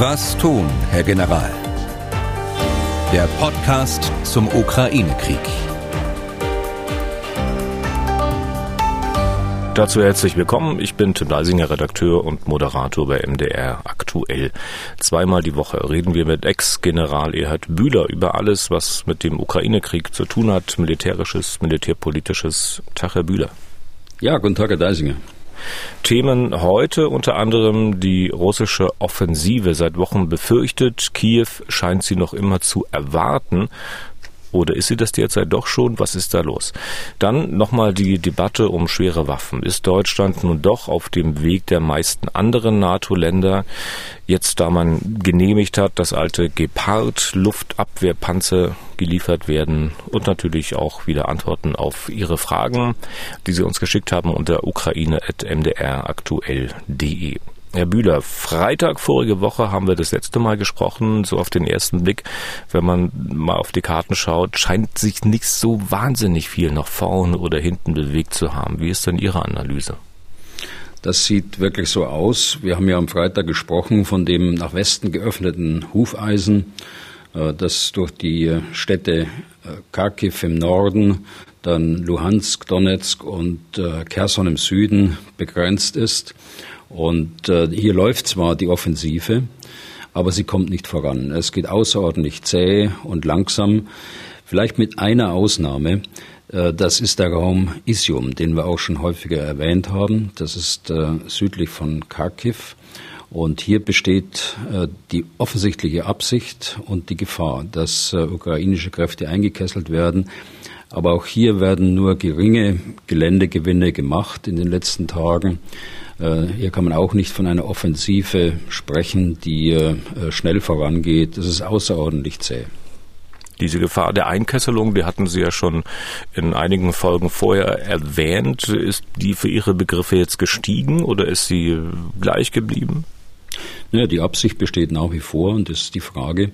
Was tun, Herr General? Der Podcast zum Ukraine-Krieg. Dazu herzlich willkommen. Ich bin Tim Deisinger, Redakteur und Moderator bei MDR aktuell. Zweimal die Woche reden wir mit Ex-General Erhard Bühler über alles, was mit dem Ukraine-Krieg zu tun hat, militärisches, militärpolitisches. Tag, Herr Bühler. Ja, guten Tag, Herr Deisinger. Themen heute unter anderem die russische Offensive. Seit Wochen befürchtet, Kiew scheint sie noch immer zu erwarten. Oder ist sie das derzeit doch schon? Was ist da los? Dann nochmal die Debatte um schwere Waffen. Ist Deutschland nun doch auf dem Weg der meisten anderen NATO-Länder? Jetzt, da man genehmigt hat, dass alte Gepard-Luftabwehrpanzer geliefert werden und natürlich auch wieder Antworten auf Ihre Fragen, die Sie uns geschickt haben unter ukraine.mdraktuell.de. Herr Bühler, Freitag vorige Woche haben wir das letzte Mal gesprochen, so auf den ersten Blick, wenn man mal auf die Karten schaut, scheint sich nicht so wahnsinnig viel nach vorne oder hinten bewegt zu haben. Wie ist denn Ihre Analyse? Das sieht wirklich so aus. Wir haben ja am Freitag gesprochen von dem nach Westen geöffneten Hufeisen, äh, das durch die Städte äh, Kharkiv im Norden, dann Luhansk, Donetsk und äh, Kherson im Süden begrenzt ist. Und äh, hier läuft zwar die Offensive, aber sie kommt nicht voran. Es geht außerordentlich zäh und langsam, vielleicht mit einer Ausnahme. Äh, das ist der Raum Isium, den wir auch schon häufiger erwähnt haben. Das ist äh, südlich von Kharkiv. Und hier besteht äh, die offensichtliche Absicht und die Gefahr, dass äh, ukrainische Kräfte eingekesselt werden. Aber auch hier werden nur geringe Geländegewinne gemacht in den letzten Tagen. Äh, hier kann man auch nicht von einer Offensive sprechen, die äh, schnell vorangeht. Das ist außerordentlich zäh. Diese Gefahr der Einkesselung, die hatten Sie ja schon in einigen Folgen vorher erwähnt. Ist die für Ihre Begriffe jetzt gestiegen oder ist sie gleich geblieben? Ja, die Absicht besteht nach wie vor und es ist die Frage,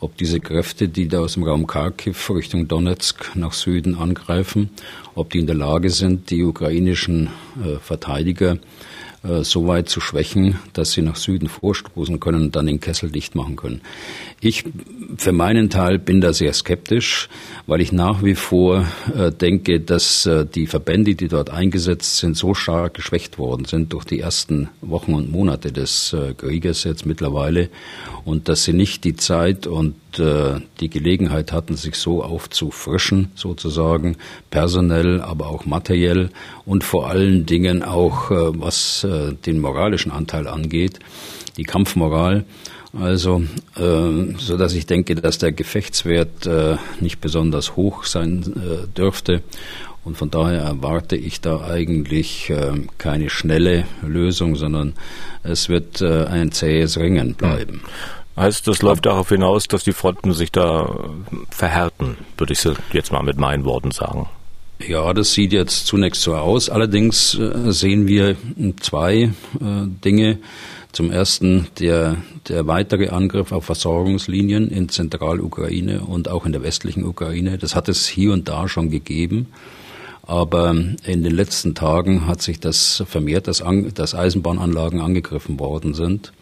ob diese Kräfte, die da aus dem Raum Kharkiv Richtung Donetsk nach Süden angreifen, ob die in der Lage sind, die ukrainischen äh, Verteidiger äh, so weit zu schwächen, dass sie nach Süden vorstoßen können und dann den Kessel dicht machen können. Ich für meinen Teil bin da sehr skeptisch, weil ich nach wie vor äh, denke, dass äh, die Verbände, die dort eingesetzt sind, so stark geschwächt worden sind durch die ersten Wochen und Monate des äh, Krieges jetzt mittlerweile und dass sie nicht die Zeit und äh, die Gelegenheit hatten, sich so aufzufrischen, sozusagen, personell, aber auch materiell und vor allen Dingen auch, äh, was äh, den moralischen Anteil angeht, die Kampfmoral. Also, äh, so dass ich denke, dass der Gefechtswert äh, nicht besonders hoch sein äh, dürfte. Und von daher erwarte ich da eigentlich äh, keine schnelle Lösung, sondern es wird äh, ein zähes Ringen bleiben. Heißt, das läuft darauf hinaus, dass die Fronten sich da verhärten, würde ich jetzt mal mit meinen Worten sagen. Ja, das sieht jetzt zunächst so aus. Allerdings äh, sehen wir zwei äh, Dinge. Zum ersten der, der weitere Angriff auf Versorgungslinien in Zentralukraine und auch in der westlichen Ukraine. Das hat es hier und da schon gegeben. Aber in den letzten Tagen hat sich das vermehrt, dass, dass Eisenbahnanlagen angegriffen worden sind.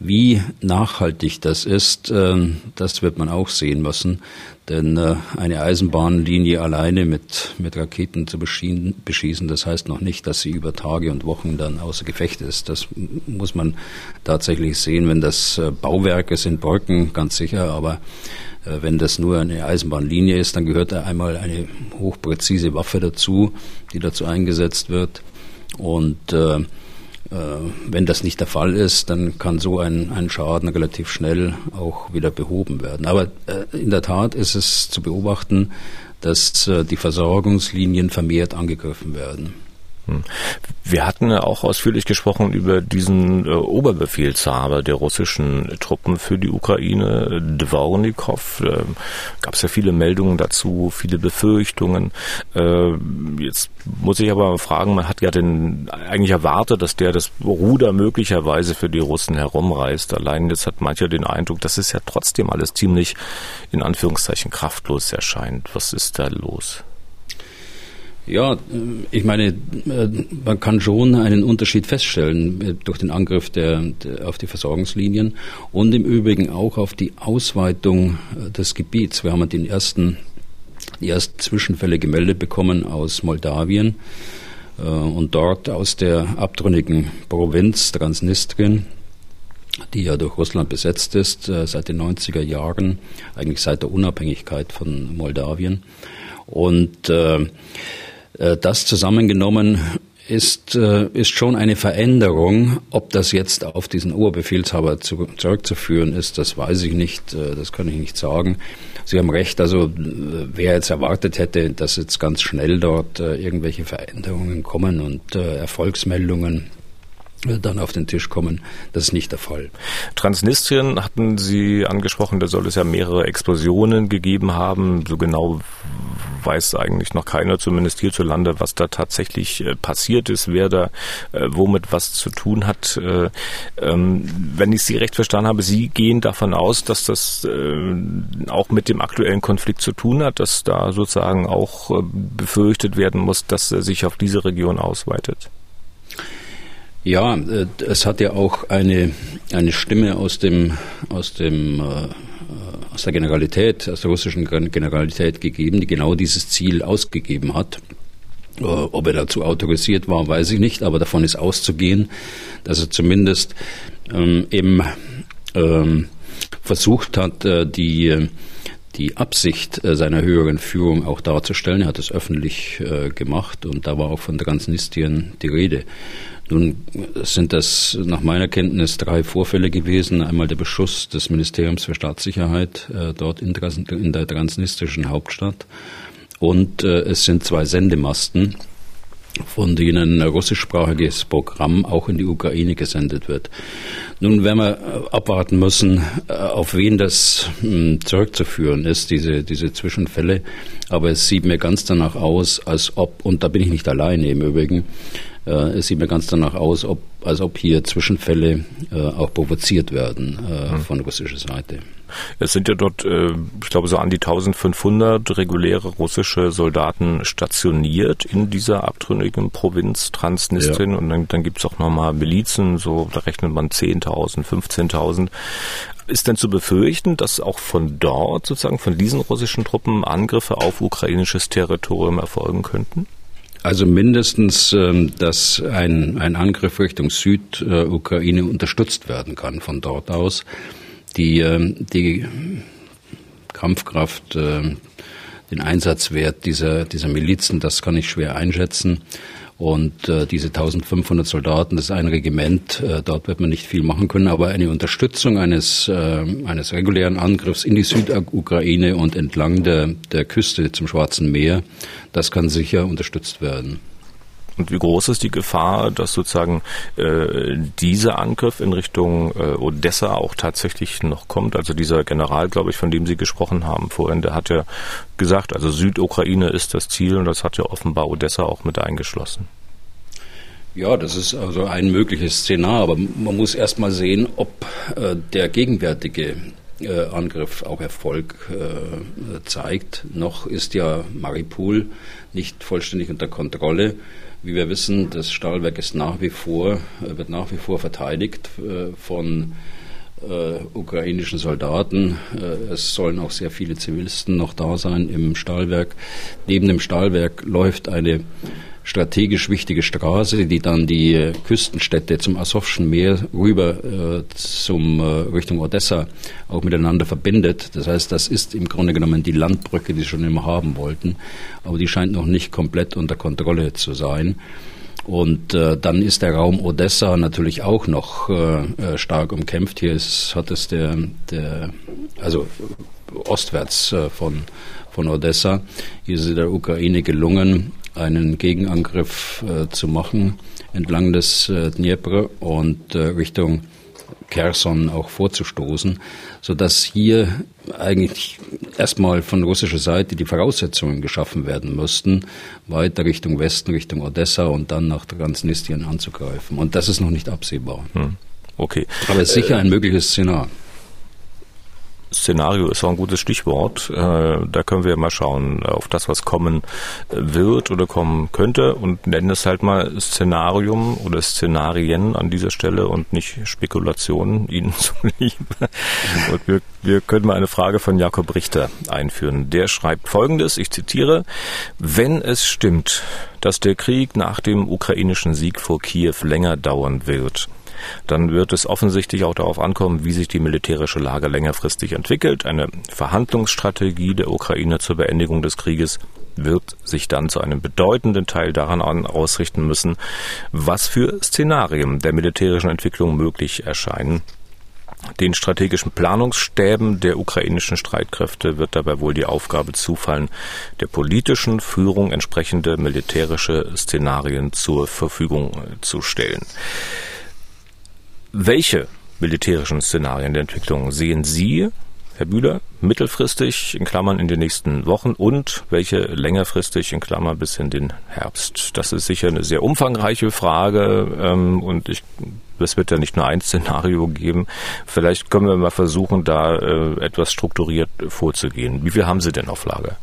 Wie nachhaltig das ist, ähm, das wird man auch sehen müssen. Denn äh, eine Eisenbahnlinie alleine mit, mit Raketen zu beschießen, das heißt noch nicht, dass sie über Tage und Wochen dann außer Gefecht ist. Das muss man tatsächlich sehen, wenn das äh, Bauwerke sind, Brücken, ganz sicher, aber äh, wenn das nur eine Eisenbahnlinie ist, dann gehört da einmal eine hochpräzise Waffe dazu, die dazu eingesetzt wird. Und äh, wenn das nicht der Fall ist, dann kann so ein, ein Schaden relativ schnell auch wieder behoben werden. Aber äh, in der Tat ist es zu beobachten, dass äh, die Versorgungslinien vermehrt angegriffen werden. Hm. Wir hatten ja auch ausführlich gesprochen über diesen äh, Oberbefehlshaber der russischen Truppen für die Ukraine, Dvornikov. Äh, Gab es ja viele Meldungen dazu, viele Befürchtungen. Äh, jetzt muss ich aber fragen, man hat ja den eigentlich erwartet, dass der das Ruder möglicherweise für die Russen herumreißt. Allein jetzt hat mancher den Eindruck, dass es ja trotzdem alles ziemlich in Anführungszeichen kraftlos erscheint. Was ist da los? Ja, ich meine, man kann schon einen Unterschied feststellen durch den Angriff der, der, auf die Versorgungslinien und im Übrigen auch auf die Ausweitung des Gebiets. Wir haben den ersten, die ersten Zwischenfälle gemeldet bekommen aus Moldawien äh, und dort aus der abtrünnigen Provinz Transnistrien die ja durch Russland besetzt ist äh, seit den 90er Jahren, eigentlich seit der Unabhängigkeit von Moldawien. Und äh, äh, das zusammengenommen ist, äh, ist schon eine Veränderung. Ob das jetzt auf diesen Oberbefehlshaber zu, zurückzuführen ist, das weiß ich nicht, äh, das kann ich nicht sagen. Sie haben recht, also wer jetzt erwartet hätte, dass jetzt ganz schnell dort irgendwelche Veränderungen kommen und Erfolgsmeldungen dann auf den Tisch kommen. Das ist nicht der Fall. Transnistrien hatten Sie angesprochen, da soll es ja mehrere Explosionen gegeben haben. So genau weiß eigentlich noch keiner, zumindest hierzulande, was da tatsächlich äh, passiert ist, wer da äh, womit was zu tun hat. Äh, ähm, wenn ich Sie recht verstanden habe, Sie gehen davon aus, dass das äh, auch mit dem aktuellen Konflikt zu tun hat, dass da sozusagen auch äh, befürchtet werden muss, dass er sich auf diese Region ausweitet. Ja, äh, es hat ja auch eine, eine Stimme aus dem, aus dem, äh, aus der Generalität, aus der russischen Generalität gegeben, die genau dieses Ziel ausgegeben hat. Äh, ob er dazu autorisiert war, weiß ich nicht, aber davon ist auszugehen, dass er zumindest ähm, eben ähm, versucht hat, die die Absicht seiner höheren Führung auch darzustellen. Er hat es öffentlich äh, gemacht und da war auch von Transnistrien die Rede. Nun sind das nach meiner Kenntnis drei Vorfälle gewesen. Einmal der Beschuss des Ministeriums für Staatssicherheit äh, dort in, in, der transnistrischen Hauptstadt. Und äh, es sind zwei Sendemasten, von denen ein russischsprachiges Programm auch in die Ukraine gesendet wird. Nun werden wir äh, abwarten müssen, äh, auf wen das hm, zurückzuführen ist, diese, diese Zwischenfälle. Aber es sieht mir ganz danach aus, als ob, und da bin ich nicht alleine im Übrigen, äh, es sieht mir ganz danach aus, ob, als ob hier Zwischenfälle äh, auch provoziert werden äh, hm. von russischer Seite. Es sind ja dort, äh, ich glaube, so an die 1500 reguläre russische Soldaten stationiert in dieser abtrünnigen Provinz Transnistrien. Ja. Und dann, dann gibt es auch nochmal Milizen, so da rechnet man 10.000, 15.000. Ist denn zu befürchten, dass auch von dort, sozusagen von diesen russischen Truppen, Angriffe auf ukrainisches Territorium erfolgen könnten? Also mindestens, ähm, dass ein, ein Angriff Richtung Südukraine unterstützt werden kann von dort aus. Die, ähm, die Kampfkraft, ähm, den Einsatzwert dieser, dieser Milizen, das kann ich schwer einschätzen. Und äh, diese 1500 Soldaten, das ist ein Regiment, äh, dort wird man nicht viel machen können, aber eine Unterstützung eines, äh, eines regulären Angriffs in die Südukraine und entlang der, der Küste zum Schwarzen Meer, das kann sicher unterstützt werden. Und wie groß ist die Gefahr, dass sozusagen äh, dieser Angriff in Richtung äh, Odessa auch tatsächlich noch kommt? Also dieser General, glaube ich, von dem Sie gesprochen haben vorhin, der hat ja gesagt, also Südukraine ist das Ziel und das hat ja offenbar Odessa auch mit eingeschlossen. Ja, das ist also ein mögliches Szenar, aber man muss erst mal sehen, ob äh, der gegenwärtige äh, Angriff auch Erfolg äh, zeigt. Noch ist ja Maripol nicht vollständig unter Kontrolle. Wie wir wissen, das Stahlwerk ist nach wie vor, äh, wird nach wie vor verteidigt äh, von äh, ukrainischen Soldaten. Es sollen auch sehr viele Zivilisten noch da sein im Stahlwerk. Neben dem Stahlwerk läuft eine strategisch wichtige Straße, die dann die Küstenstädte zum Asowschen Meer rüber äh, zum äh, Richtung Odessa auch miteinander verbindet. Das heißt, das ist im Grunde genommen die Landbrücke, die sie schon immer haben wollten, aber die scheint noch nicht komplett unter Kontrolle zu sein. Und äh, dann ist der Raum Odessa natürlich auch noch äh, äh stark umkämpft. Hier ist, hat es der, der also ostwärts äh, von, von Odessa, hier ist es der Ukraine gelungen, einen Gegenangriff äh, zu machen entlang des äh, Dnieper und äh, Richtung Kherson auch vorzustoßen, so dass hier eigentlich erstmal von russischer Seite die Voraussetzungen geschaffen werden müssten, weiter Richtung Westen, Richtung Odessa und dann nach Transnistrien anzugreifen. Und das ist noch nicht absehbar. Hm. Okay. Aber es ist sicher ein mögliches Szenario. Szenario ist auch ein gutes Stichwort. Äh, da können wir mal schauen auf das, was kommen wird oder kommen könnte und nennen es halt mal Szenarium oder Szenarien an dieser Stelle und nicht Spekulationen Ihnen zuliebe. Und wir, wir können mal eine Frage von Jakob Richter einführen. Der schreibt folgendes, ich zitiere, wenn es stimmt, dass der Krieg nach dem ukrainischen Sieg vor Kiew länger dauern wird, dann wird es offensichtlich auch darauf ankommen, wie sich die militärische Lage längerfristig entwickelt. Eine Verhandlungsstrategie der Ukraine zur Beendigung des Krieges wird sich dann zu einem bedeutenden Teil daran ausrichten müssen, was für Szenarien der militärischen Entwicklung möglich erscheinen. Den strategischen Planungsstäben der ukrainischen Streitkräfte wird dabei wohl die Aufgabe zufallen, der politischen Führung entsprechende militärische Szenarien zur Verfügung zu stellen. Welche militärischen Szenarien der Entwicklung sehen Sie, Herr Bühler, mittelfristig in Klammern in den nächsten Wochen und welche längerfristig in Klammern bis in den Herbst? Das ist sicher eine sehr umfangreiche Frage ähm, und ich, es wird ja nicht nur ein Szenario geben. Vielleicht können wir mal versuchen, da äh, etwas strukturiert vorzugehen. Wie viel haben Sie denn auf Lager?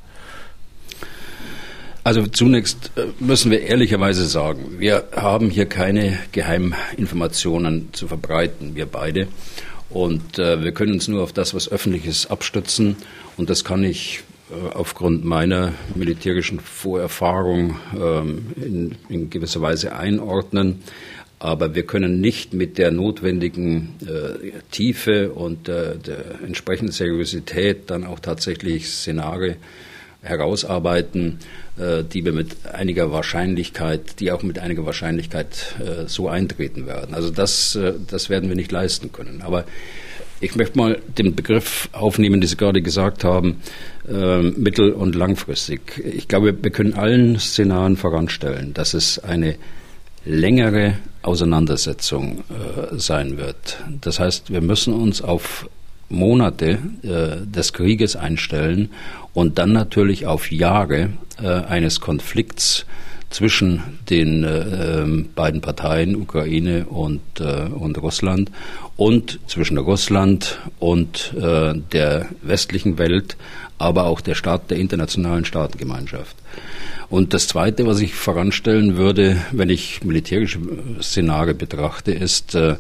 Also zunächst äh, müssen wir ehrlicherweise sagen, wir haben hier keine Geheiminformationen zu verbreiten, wir beide. Und äh, wir können uns nur auf das, was öffentlich ist, abstützen. Und das kann ich äh, aufgrund meiner militärischen Vorerfahrung ähm, in, in, gewisser Weise einordnen. Aber wir können nicht mit der notwendigen äh, Tiefe und der entsprechenden Seriosität dann auch tatsächlich Szenarien herausarbeiten, äh, die wir mit einiger Wahrscheinlichkeit, die auch mit einiger Wahrscheinlichkeit äh, so eintreten werden. Also das, äh, das werden wir nicht leisten können. Aber ich möchte mal den Begriff aufnehmen, den Sie gerade gesagt haben, äh, mittel- und langfristig. Ich glaube, wir können allen Szenarien voranstellen, dass es eine längere Auseinandersetzung äh, sein wird. Das heißt, wir müssen uns auf Monate äh, des Krieges einstellen und dann natürlich auf Jahre äh, eines Konflikts zwischen den äh, ähm, beiden Parteien, Ukraine und, äh, und Russland, und zwischen Russland und äh, der westlichen Welt, aber auch der Staat der internationalen Staatengemeinschaft. Und das Zweite, was ich voranstellen würde, wenn ich militärische Szenarien betrachte, ist, äh,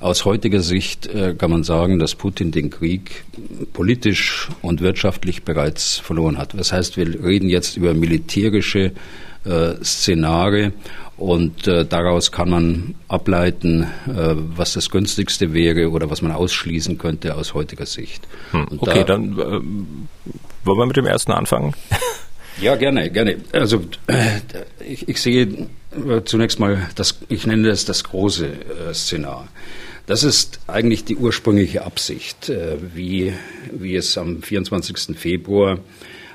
aus heutiger Sicht äh, kann man sagen, dass Putin den Krieg politisch und wirtschaftlich bereits verloren hat. Das heißt, wir reden jetzt über militärische äh, Szenarien und äh, daraus kann man ableiten, äh, was das günstigste wäre oder was man ausschließen könnte aus heutiger Sicht. Hm, okay, da, dann wollen wir mit dem ersten anfangen. Ja, gerne, gerne. Also ich, ich, sehe zunächst mal, das, ich nenne das das große Szenar. Das ist eigentlich die ursprüngliche Absicht, äh, wie, wie es am 24. Februar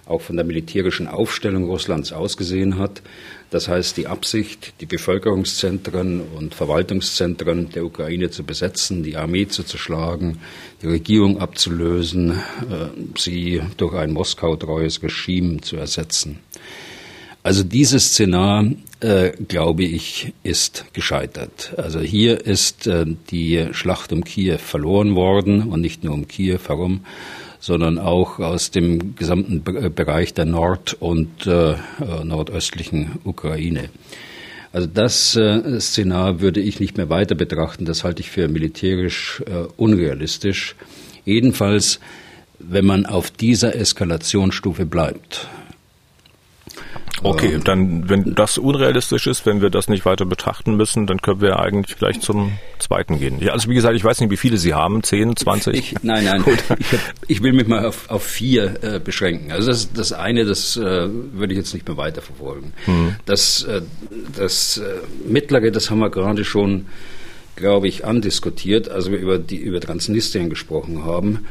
auch von der militärischen Aufstellung Russlands ausgesehen hat. Das heißt, die Absicht, die Bevölkerungszentren und Verwaltungszentren der Ukraine zu besetzen, die Armee zu zerschlagen, die Regierung abzulösen, äh, sie durch ein Moskau-treues Regime zu ersetzen. Also dieses Szenar, äh, glaube ich, ist gescheitert. Also hier ist äh, die Schlacht um Kiew verloren worden und nicht nur um Kiew herum, sondern auch aus dem gesamten Be Bereich der Nord- und äh, äh, nordöstlichen Ukraine. Also das äh, Szenar würde ich nicht mehr weiter betrachten. Das halte ich für militärisch äh, unrealistisch. Jedenfalls, wenn man auf dieser Eskalationsstufe bleibt. Okay, ähm, dann, wenn das unrealistisch ist, wenn wir das nicht weiter betrachten müssen, dann können wir eigentlich gleich zum zweiten gehen. Ja, also wie gesagt, ich weiß nicht, wie viele Sie haben, 10, 20? Ich, nein, nein, ich, hab, ich, will mich mal auf, auf vier äh, beschränken. Also das, das eine, das äh, würde ich jetzt nicht mehr weiterverfolgen. Mhm. Das, äh, das äh, mittlere, das haben wir gerade schon, glaube ich, andiskutiert, als wir über, die, über Transnistrien gesprochen haben.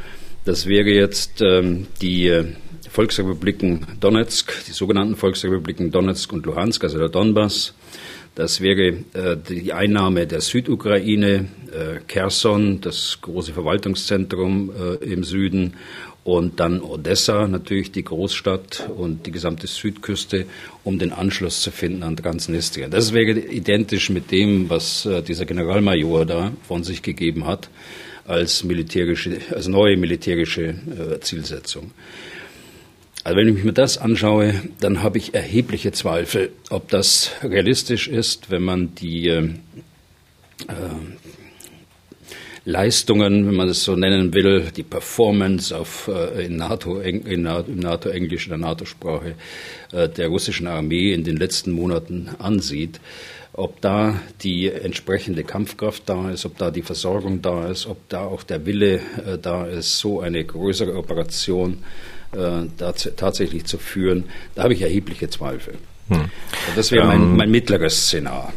Das wäre jetzt ähm, die äh, Volksrepubliken Donetsk, die sogenannten Volksrepubliken Donetsk und Luhansk, also der Donbass. Das wäre äh, die Einnahme der Südukraine, äh, Kherson, das große Verwaltungszentrum äh, im Süden und dann Odessa, natürlich die Großstadt und die gesamte Südküste, um den Anschluss zu finden an Transnistrien. Das wäre identisch mit dem, was äh, dieser Generalmajor da von sich gegeben hat als militärische, als neue militärische äh, Zielsetzung. Also wenn ich mir das anschaue, dann habe ich erhebliche Zweifel, ob das realistisch ist, wenn man die äh, Leistungen, wenn man es so nennen will, die Performance auf, äh, in NATO, in, NATO-Englisch, in der NATO-Sprache äh, der russischen Armee in den letzten Monaten ansieht, ob da die entsprechende Kampfkraft da ist, ob da die Versorgung da ist, ob da auch der Wille äh, da ist, so eine größere Operation äh, tatsächlich zu führen, da habe ich erhebliche Zweifel. Hm. Das wäre mein, ähm, mein mittleres Szenario.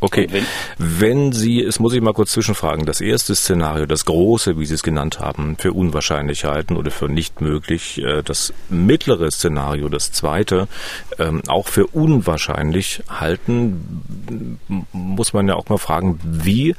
Okay. Wenn, wenn, Sie, es muss ich mal kurz zwischenfragen, das erste Szenario, das große, wie Sie es genannt haben, für unwahrscheinlich halten oder für nicht möglich, äh, das mittlere Szenario, das zweite, ähm, auch für unwahrscheinlich halten, muss man ja auch mal fragen, wie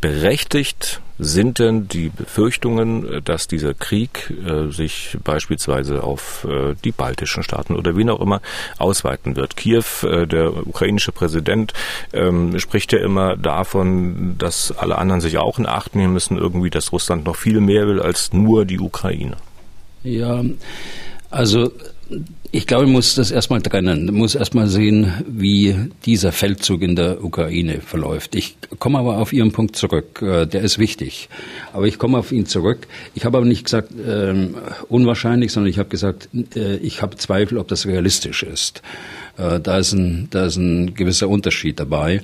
berechtigt sind denn die Befürchtungen, dass dieser Krieg äh, sich beispielsweise auf äh, die baltischen Staaten oder wen auch immer ausweiten wird? Kiew, äh, der ukrainische Präsident, ähm, spricht ja immer davon, dass alle anderen sich auch in Acht nehmen müssen, irgendwie, dass Russland noch viel mehr will als nur die Ukraine. Ja, also ich glaube, man muss das erstmal trennen. Man muss erstmal sehen, wie dieser Feldzug in der Ukraine verläuft. Ich komme aber auf Ihren Punkt zurück. Äh, der ist wichtig. Aber ich komme auf ihn zurück. Ich habe aber nicht gesagt ähm, unwahrscheinlich, sondern ich habe gesagt, äh, ich habe Zweifel, ob das realistisch ist. Äh, da, ist ein, da ist ein gewisser Unterschied dabei.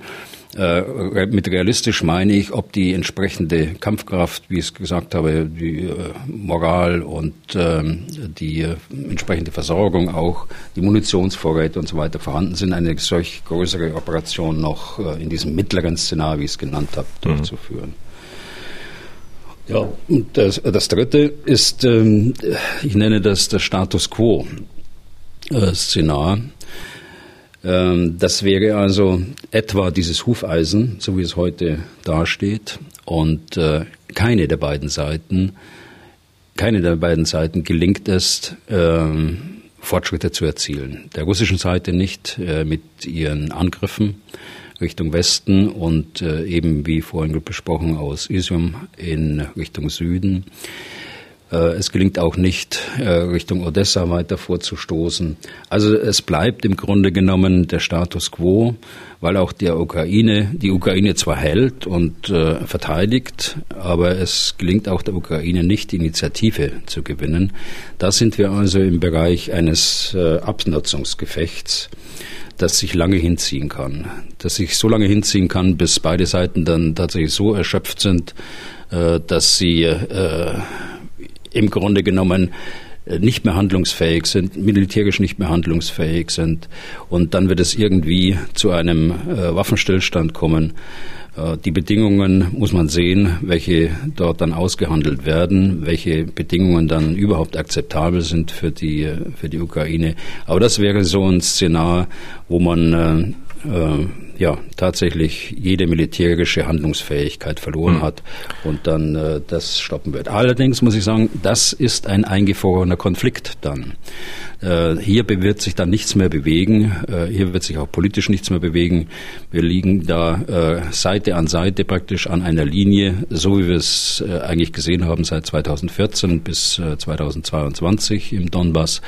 Äh, mit realistisch meine ich, ob die entsprechende Kampfkraft, wie ich es gesagt habe, die äh, Moral und ähm, die äh, entsprechende Versorgung auch, die Munitionsvorräte und so weiter vorhanden sind, eine solch größere Operation noch in diesem mittleren Szenario, wie ich es genannt habe, mhm. durchzuführen. Ja, und das, das dritte ist, ähm, ich nenne das das Status Quo-Szenar. Ähm, das wäre also etwa dieses Hufeisen, so wie es heute dasteht. Und äh, keine der beiden Seiten, keine der beiden Seiten gelingt es, ähm, Fortschritte zu erzielen. Der russischen Seite nicht äh, mit ihren Angriffen Richtung Westen und äh, eben wie vorhin besprochen aus Isium in Richtung Süden. Äh, es gelingt auch nicht, äh, Richtung Odessa weiter vorzustoßen. Also es bleibt im Grunde genommen der Status quo, weil auch der Ukraine, die Ukraine zwar hält und äh, verteidigt, aber es gelingt auch der Ukraine nicht, Initiative zu gewinnen. Da sind wir also im Bereich eines Abnutzungsgefechts das sich lange hinziehen kann. Das sich so lange hinziehen kann, bis beide Seiten dann tatsächlich so erschöpft sind, dass sie im Grunde genommen äh, nicht mehr handlungsfähig sind, militärisch nicht mehr handlungsfähig sind. Und dann wird es irgendwie zu einem äh, Waffenstillstand kommen. Äh, die Bedingungen muss man sehen, welche dort dann ausgehandelt werden, welche Bedingungen dann überhaupt akzeptabel sind für die, äh, für die Ukraine. Aber das wäre so ein Szenar, wo man äh, äh, ja tatsächlich jede militärische Handlungsfähigkeit verloren mhm. hat und dann äh, das stoppen wird. Allerdings muss ich sagen, das ist ein eingefrorener Konflikt dann. Äh, hier wird sich dann nichts mehr bewegen. Äh, hier wird sich auch politisch nichts mehr bewegen. Wir liegen da äh, Seite an Seite praktisch an einer Linie, so wie wir es äh, eigentlich gesehen haben seit 2014 bis 2022 im Donbass.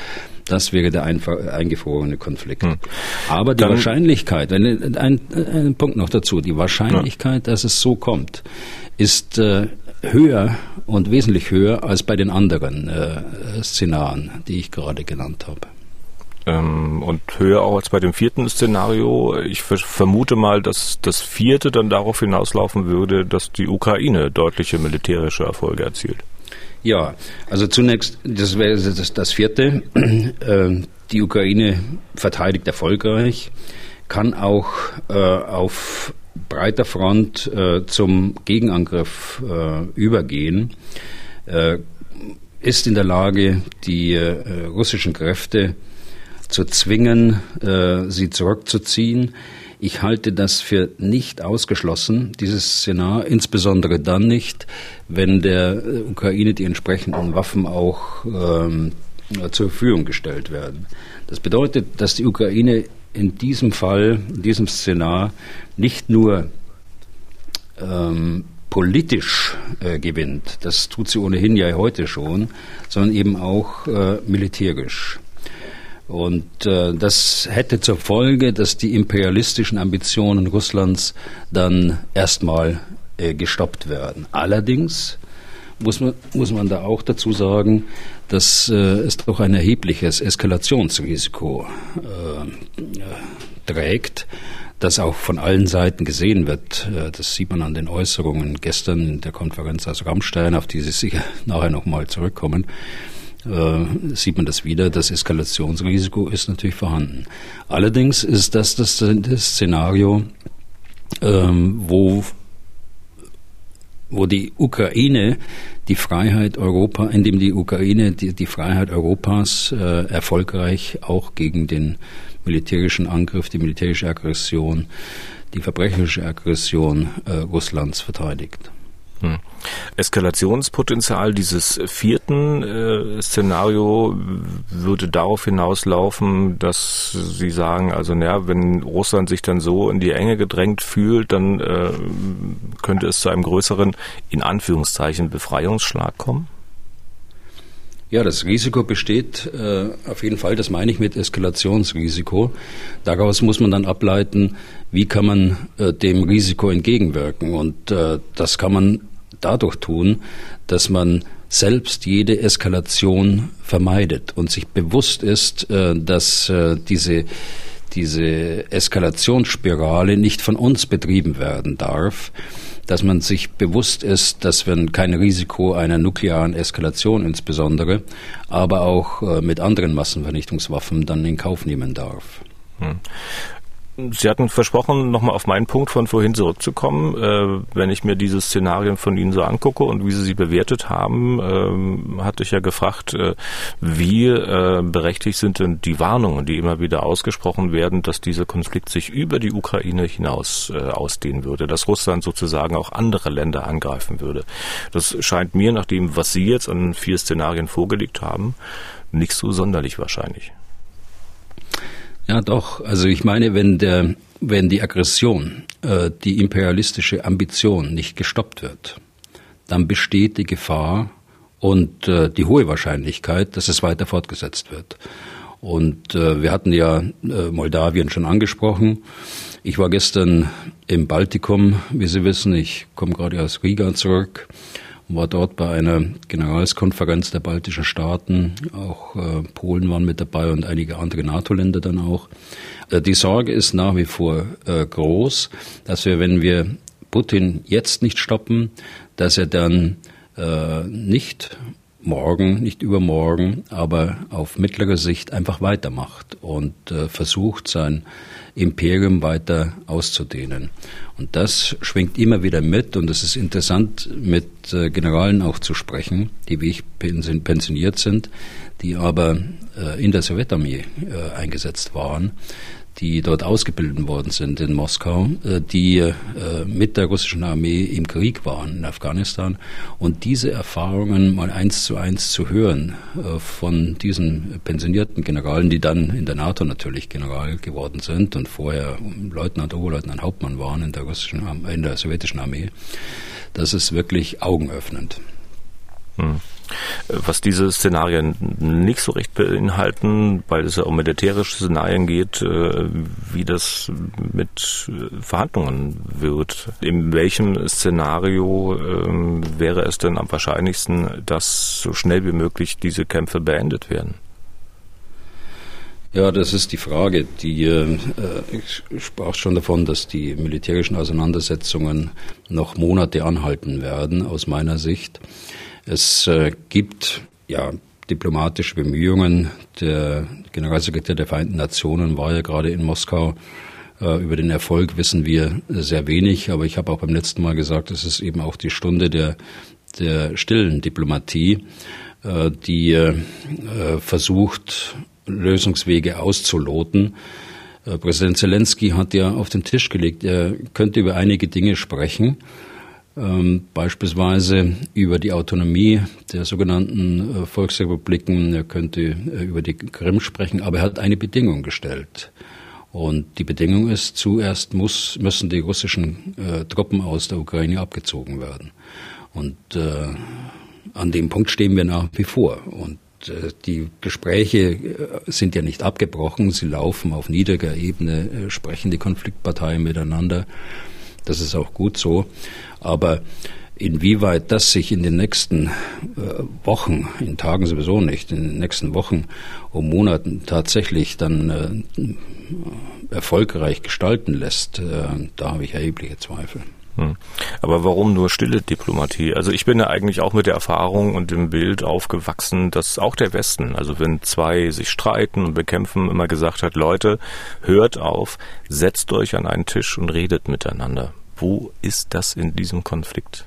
Das wäre der eingefrorene Konflikt. Hm. Aber die Dann, Wahrscheinlichkeit, wenn, ein, ein, Punkt noch dazu, die Wahrscheinlichkeit, ja. dass es so kommt, ist äh, höher und wesentlich höher als bei den anderen äh, Szenarien, die ich gerade genannt habe. Ähm, und höher auch als bei dem vierten Szenario. Ich vermute mal, dass das vierte dann darauf hinauslaufen würde, dass die Ukraine deutliche militärische Erfolge erzielt. Ja, also zunächst, das wäre das, das vierte. Äh, die Ukraine verteidigt erfolgreich, kann auch äh, auf breiter Front äh, zum Gegenangriff äh, übergehen, ist in der Lage, die russischen Kräfte zu zwingen, sie zurückzuziehen. Ich halte das für nicht ausgeschlossen, dieses Szenar, insbesondere dann nicht, wenn der Ukraine die entsprechenden Waffen auch ähm, zur Verfügung gestellt werden. Das bedeutet, dass die Ukraine in diesem Fall, in diesem Szenar nicht nur ähm, politisch äh, gewinnt, das tut sie ohnehin ja heute schon, sondern eben auch äh, militärisch. Und äh, das hätte zur Folge, dass die imperialistischen Ambitionen Russlands dann erstmal äh, gestoppt werden. Allerdings muss man, muss man da auch dazu sagen, dass äh, es doch ein erhebliches Eskalationsrisiko äh, trägt, das auch von allen Seiten gesehen wird. Äh, das sieht man an den Äußerungen gestern in der Konferenz aus Rammstein, auf die Sie sicher nachher nochmal zurückkommen. Äh, sieht man das wieder. Das Eskalationsrisiko ist natürlich vorhanden. Allerdings ist das das, das Szenario, ähm, wo wo die Ukraine die Freiheit Europa, in dem die Ukraine die, die Freiheit Europas äh, erfolgreich auch gegen den militärischen Angriff, die militärische Aggression, die verbrecherische Aggression äh, Russlands verteidigt. Hm. Eskalationspotenzial dieses vierten äh, Szenario würde darauf hinauslaufen, dass Sie sagen, also naja, wenn Russland sich dann so in die Enge gedrängt fühlt, dann äh, könnte es zu einem größeren, in Anführungszeichen, Befreiungsschlag kommen? Ja, das Risiko besteht äh, auf jeden Fall, das meine ich mit Eskalationsrisiko. Daraus muss man dann ableiten, wie kann man äh, dem Risiko entgegenwirken. Und äh, das kann man dadurch tun, dass man selbst jede Eskalation vermeidet und sich bewusst ist, äh, dass äh, diese diese Eskalationsspirale nicht von uns betrieben werden darf, dass man sich bewusst ist, dass wenn kein Risiko einer nuklearen Eskalation insbesondere, aber auch äh, mit anderen Massenvernichtungswaffen dann in Kauf nehmen darf. Hm. Sie hatten versprochen, nochmal auf meinen Punkt von vorhin zurückzukommen. Äh, wenn ich mir diese Szenarien von Ihnen so angucke und wie Sie sie bewertet haben, äh, hatte ich ja gefragt, äh, wie äh, berechtigt sind denn die Warnungen, die immer wieder ausgesprochen werden, dass dieser Konflikt sich über die Ukraine hinaus äh, ausdehnen würde, dass Russland sozusagen auch andere Länder angreifen würde. Das scheint mir nach dem, was Sie jetzt an vier Szenarien vorgelegt haben, nicht so sonderlich wahrscheinlich. Ja, doch. Also ich meine, wenn der, wenn die Aggression, äh, die imperialistische Ambition nicht gestoppt wird, dann besteht die Gefahr und äh, die hohe Wahrscheinlichkeit, dass es weiter fortgesetzt wird. Und äh, wir hatten ja äh, Moldawien schon angesprochen. Ich war gestern im Baltikum, wie Sie wissen. Ich komme gerade aus Riga zurück war dort bei einer Generalskonferenz der baltischen Staaten. Auch äh, Polen waren mit dabei und einige andere NATO-Länder dann auch. Äh, die Sorge ist nach wie vor äh, groß, dass wir, wenn wir Putin jetzt nicht stoppen, dass er dann äh, nicht morgen, nicht übermorgen, aber auf mittlere Sicht einfach weitermacht und äh, versucht, sein Imperium weiter auszudehnen. Und das schwingt immer wieder mit und es ist interessant, mit äh, Generalen auch zu sprechen, die wie ich pensioniert sind, die aber äh, in der Sowjetarmee äh, eingesetzt waren die dort ausgebildet worden sind in Moskau, äh, die äh, mit der russischen Armee im Krieg waren in Afghanistan. Und diese Erfahrungen mal eins zu eins zu hören äh, von diesen pensionierten Generalen, die dann in der NATO natürlich General geworden sind und vorher Leutnant, Oberleutnant, Hauptmann waren in der russischen, in der sowjetischen Armee, das ist wirklich augenöffnend. Hm. Was diese Szenarien nicht so recht beinhalten, weil es ja um militärische Szenarien geht, äh, wie das mit Verhandlungen wird. In welchem Szenario ähm, wäre es denn am wahrscheinlichsten, dass so schnell wie möglich diese Kämpfe beendet werden? Ja, das ist die Frage. Die, äh, ich sprach schon davon, dass die militärischen Auseinandersetzungen noch Monate anhalten werden, aus meiner Sicht. Es äh, gibt ja diplomatische Bemühungen. Der Generalsekretär der Vereinten Nationen war ja gerade in Moskau. Äh, über den Erfolg wissen wir sehr wenig, aber ich habe auch beim letzten Mal gesagt, es ist eben auch die Stunde der, der stillen Diplomatie, äh, die versucht, Lösungswege auszuloten. Präsident Zelensky hat ja auf den Tisch gelegt, er könnte über einige Dinge sprechen, ähm, beispielsweise über die Autonomie der sogenannten äh, Volksrepubliken, er könnte äh, über die Krim sprechen, aber er hat eine Bedingung gestellt. Und die Bedingung ist, zuerst muss, müssen die russischen äh, Truppen aus der Ukraine abgezogen werden. Und äh, an dem Punkt stehen wir nach wie vor. Und äh, die Gespräche äh, sind ja nicht abgebrochen, sie laufen auf niedriger Ebene, sprechen die Konfliktparteien miteinander. Das ist auch gut so. Aber inwieweit das sich in den nächsten Wochen, in Tagen sowieso nicht, in den nächsten Wochen und Monaten tatsächlich dann erfolgreich gestalten lässt, da habe ich erhebliche Zweifel. Hm. Aber warum nur stille Diplomatie? Also ich bin ja eigentlich auch mit der Erfahrung und dem Bild aufgewachsen, dass auch der Westen, also wenn zwei sich streiten und bekämpfen, immer gesagt hat, Leute, hört auf, setzt euch an einen Tisch und redet miteinander. Wo ist das in diesem Konflikt?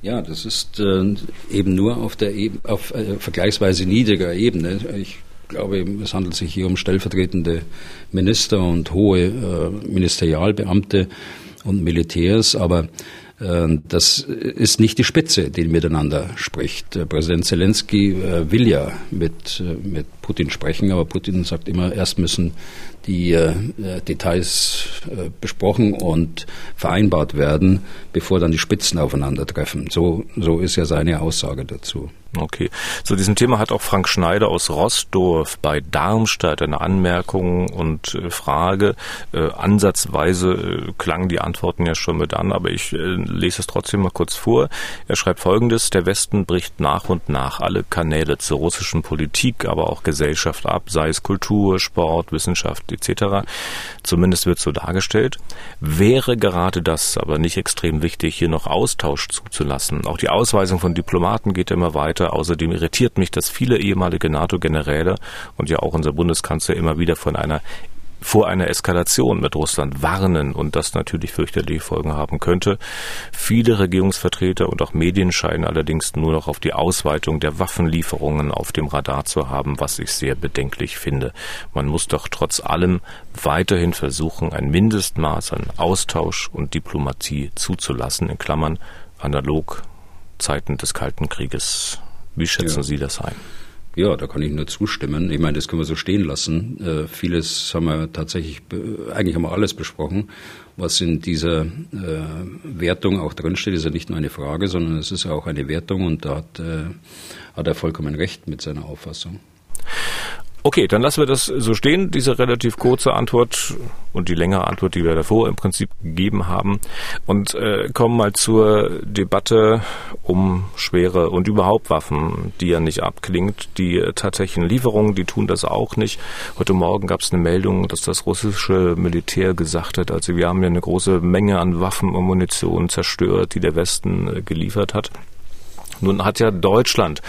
Ja, das ist äh, eben nur auf der Eben, auf äh, vergleichsweise niedriger Ebene. Ich glaube, es handelt sich hier um stellvertretende Minister und hohe äh, Ministerialbeamte, und Militärs, aber äh, das ist nicht die Spitze, die miteinander spricht. Äh, Präsident Zelensky äh, will ja mit, mit Putin sprechen, aber Putin sagt immer, erst müssen die äh, Details äh, besprochen und vereinbart werden, bevor dann die Spitzen aufeinandertreffen. So, so ist ja seine Aussage dazu. Okay. Zu diesem Thema hat auch Frank Schneider aus Rossdorf bei Darmstadt eine Anmerkung und äh, Frage. Äh, ansatzweise äh, klangen die Antworten ja schon mit an, aber ich lese es trotzdem mal kurz vor. Er schreibt folgendes, der Westen bricht nach und nach alle Kanäle zur russischen Politik, aber auch Gesellschaft ab, sei es Kultur, Sport, Wissenschaft etc. Zumindest wird so dargestellt. Wäre gerade das aber nicht extrem wichtig, hier noch Austausch zuzulassen. Auch die Ausweisung von Diplomaten geht immer weiter. Außerdem irritiert mich, dass viele ehemalige NATO-Generäle und ja auch unser Bundeskanzler immer wieder von einer vor einer Eskalation mit Russland warnen und das natürlich fürchterliche Folgen haben könnte. Viele Regierungsvertreter und auch Medien scheinen allerdings nur noch auf die Ausweitung der Waffenlieferungen auf dem Radar zu haben, was ich sehr bedenklich finde. Man muss doch trotz allem weiterhin versuchen, ein Mindestmaß an Austausch und Diplomatie zuzulassen, in Klammern analog Zeiten des Kalten Krieges. Wie schätzen ja. Sie das ein? Ja, da kann ich nur zustimmen. Ich meine, das können wir so stehen lassen. Äh, vieles haben wir tatsächlich, eigentlich haben wir alles besprochen, was in dieser äh, Wertung auch drinsteht. Ist ja nicht nur eine Frage, sondern es ist ja auch eine Wertung und da hat, äh, hat er vollkommen recht mit seiner Auffassung. Okay, dann lassen wir das so stehen, diese relativ kurze Antwort und die längere Antwort, die wir davor im Prinzip gegeben haben und äh, kommen mal zur Debatte um schwere und überhaupt Waffen, die ja nicht abklingt. Die äh, tatsächlichen Lieferungen, die tun das auch nicht. Heute Morgen gab es eine Meldung, dass das russische Militär gesagt hat, also wir haben ja eine große Menge an Waffen und Munition zerstört, die der Westen äh, geliefert hat. Nun hat ja Deutschland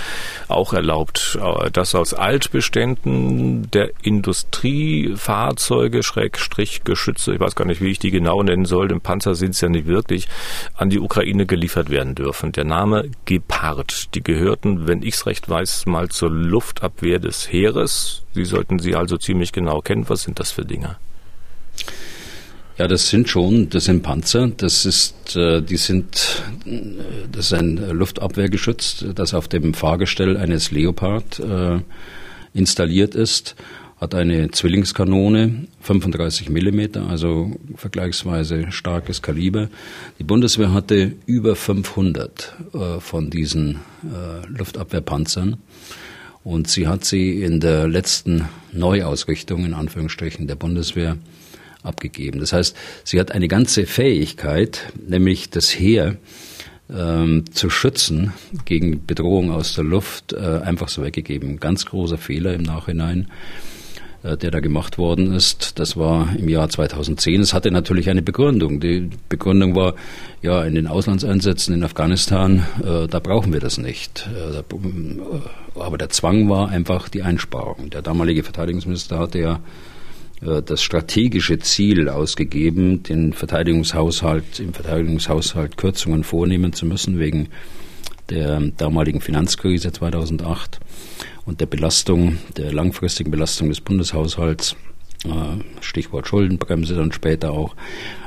auch erlaubt, äh, dass aus Altbeständen der Industriefahrzeuge, Schrägstrich Geschütze, ich weiß gar nicht, wie ich die genau nennen soll, denn Panzer sind es ja nicht wirklich, an die Ukraine geliefert werden dürfen. Der Name Gepard, die gehörten, wenn ich es recht weiß, mal zur Luftabwehr des Heeres. Sie sollten sie also ziemlich genau kennen. Was sind das für Dinge? Ja, das sind schon, das sind Panzer. Das ist, äh, die sind, das ist ein Luftabwehrgeschütz, das auf dem Fahrgestell eines Leopard äh, installiert ist. Hat eine Zwillingskanone, 35 Millimeter, also vergleichsweise starkes Kaliber. Die Bundeswehr hatte über 500 äh, von diesen Luftabwehrpanzern. Und sie hat sie in der letzten Neuausrichtung, in Anführungsstrichen, der Bundeswehr abgegeben. Das heißt, sie hat eine ganze Fähigkeit, nämlich das Heer ähm, zu schützen gegen Bedrohung aus der Luft, äh, einfach so weggegeben. Ganz großer Fehler im Nachhinein äh, der da gemacht worden ist. Das war im Jahr 2010. Es hatte natürlich eine Begründung. Die Begründung war, ja, in den Auslandseinsätzen in Afghanistan, äh, da brauchen wir das nicht. Äh, äh, aber der Zwang war einfach die Einsparung. Der damalige Verteidigungsminister hatte ja das strategische Ziel ausgegeben, den Verteidigungshaushalt, im Verteidigungshaushalt Kürzungen vornehmen zu müssen wegen der damaligen Finanzkrise 2008 und der Belastung, der langfristigen Belastung des Bundeshaushalts Stichwort Schuldenbremse dann später auch.